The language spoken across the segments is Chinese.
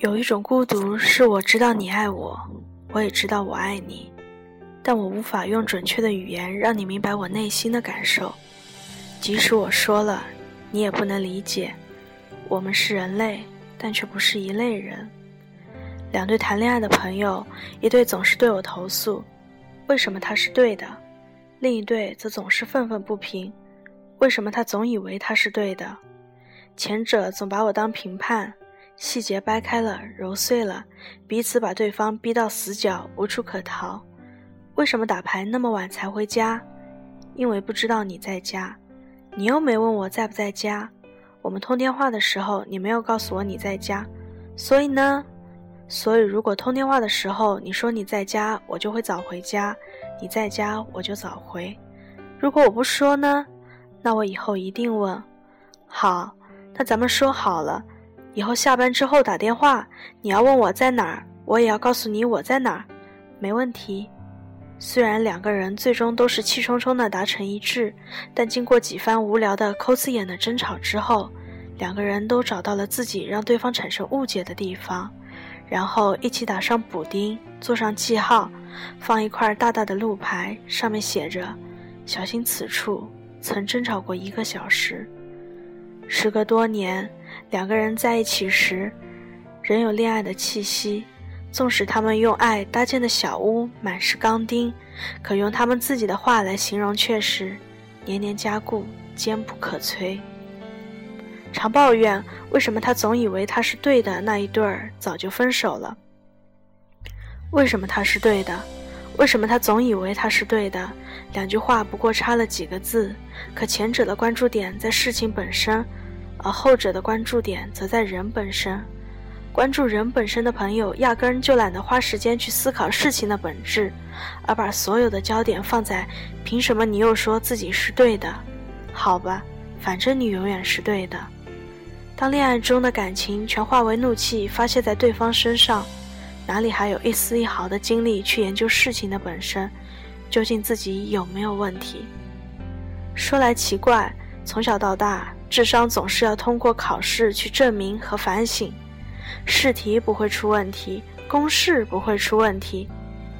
有一种孤独，是我知道你爱我，我也知道我爱你，但我无法用准确的语言让你明白我内心的感受。即使我说了，你也不能理解。我们是人类，但却不是一类人。两对谈恋爱的朋友，一对总是对我投诉，为什么他是对的；另一对则总是愤愤不平，为什么他总以为他是对的。前者总把我当评判。细节掰开了，揉碎了，彼此把对方逼到死角，无处可逃。为什么打牌那么晚才回家？因为不知道你在家。你又没问我在不在家。我们通电话的时候，你没有告诉我你在家。所以呢？所以如果通电话的时候你说你在家，我就会早回家；你在家，我就早回。如果我不说呢？那我以后一定问。好，那咱们说好了。以后下班之后打电话，你要问我在哪儿，我也要告诉你我在哪儿，没问题。虽然两个人最终都是气冲冲的达成一致，但经过几番无聊的抠字眼的争吵之后，两个人都找到了自己让对方产生误解的地方，然后一起打上补丁，做上记号，放一块大大的路牌，上面写着：“小心此处曾争吵过一个小时。”时隔多年。两个人在一起时，仍有恋爱的气息。纵使他们用爱搭建的小屋满是钢钉，可用他们自己的话来形容，却是年年加固，坚不可摧。常抱怨为什么他总以为他是对的那一对儿早就分手了？为什么他是对的？为什么他总以为他是对的？两句话不过差了几个字，可前者的关注点在事情本身。而后者的关注点则在人本身，关注人本身的朋友压根就懒得花时间去思考事情的本质，而把所有的焦点放在“凭什么你又说自己是对的？”好吧，反正你永远是对的。当恋爱中的感情全化为怒气发泄在对方身上，哪里还有一丝一毫的精力去研究事情的本身，究竟自己有没有问题？说来奇怪，从小到大。智商总是要通过考试去证明和反省，试题不会出问题，公式不会出问题，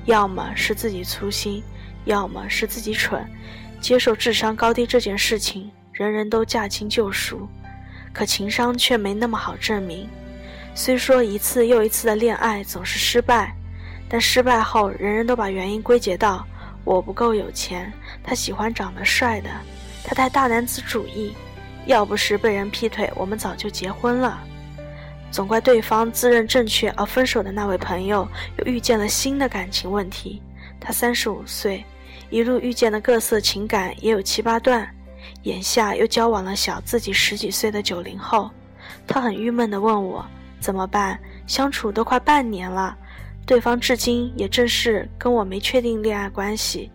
要么是自己粗心，要么是自己蠢。接受智商高低这件事情，人人都驾轻就熟，可情商却没那么好证明。虽说一次又一次的恋爱总是失败，但失败后人人都把原因归结到我不够有钱，他喜欢长得帅的，他太大男子主义。要不是被人劈腿，我们早就结婚了。总怪对方自认正确而分手的那位朋友，又遇见了新的感情问题。他三十五岁，一路遇见的各色情感也有七八段，眼下又交往了小自己十几岁的九零后。他很郁闷地问我怎么办？相处都快半年了，对方至今也正式跟我没确定恋爱关系。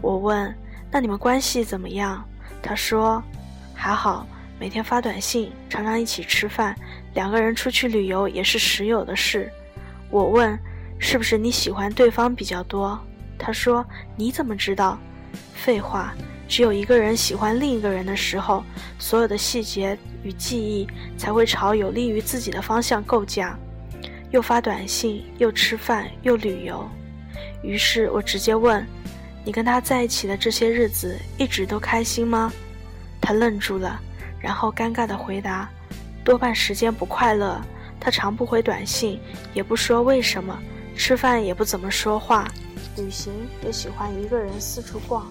我问：那你们关系怎么样？他说。还好，每天发短信，常常一起吃饭，两个人出去旅游也是时有的事。我问，是不是你喜欢对方比较多？他说，你怎么知道？废话，只有一个人喜欢另一个人的时候，所有的细节与记忆才会朝有利于自己的方向构架。又发短信，又吃饭，又旅游。于是我直接问，你跟他在一起的这些日子，一直都开心吗？他愣住了，然后尴尬地回答：“多半时间不快乐。他常不回短信，也不说为什么。吃饭也不怎么说话，旅行也喜欢一个人四处逛。”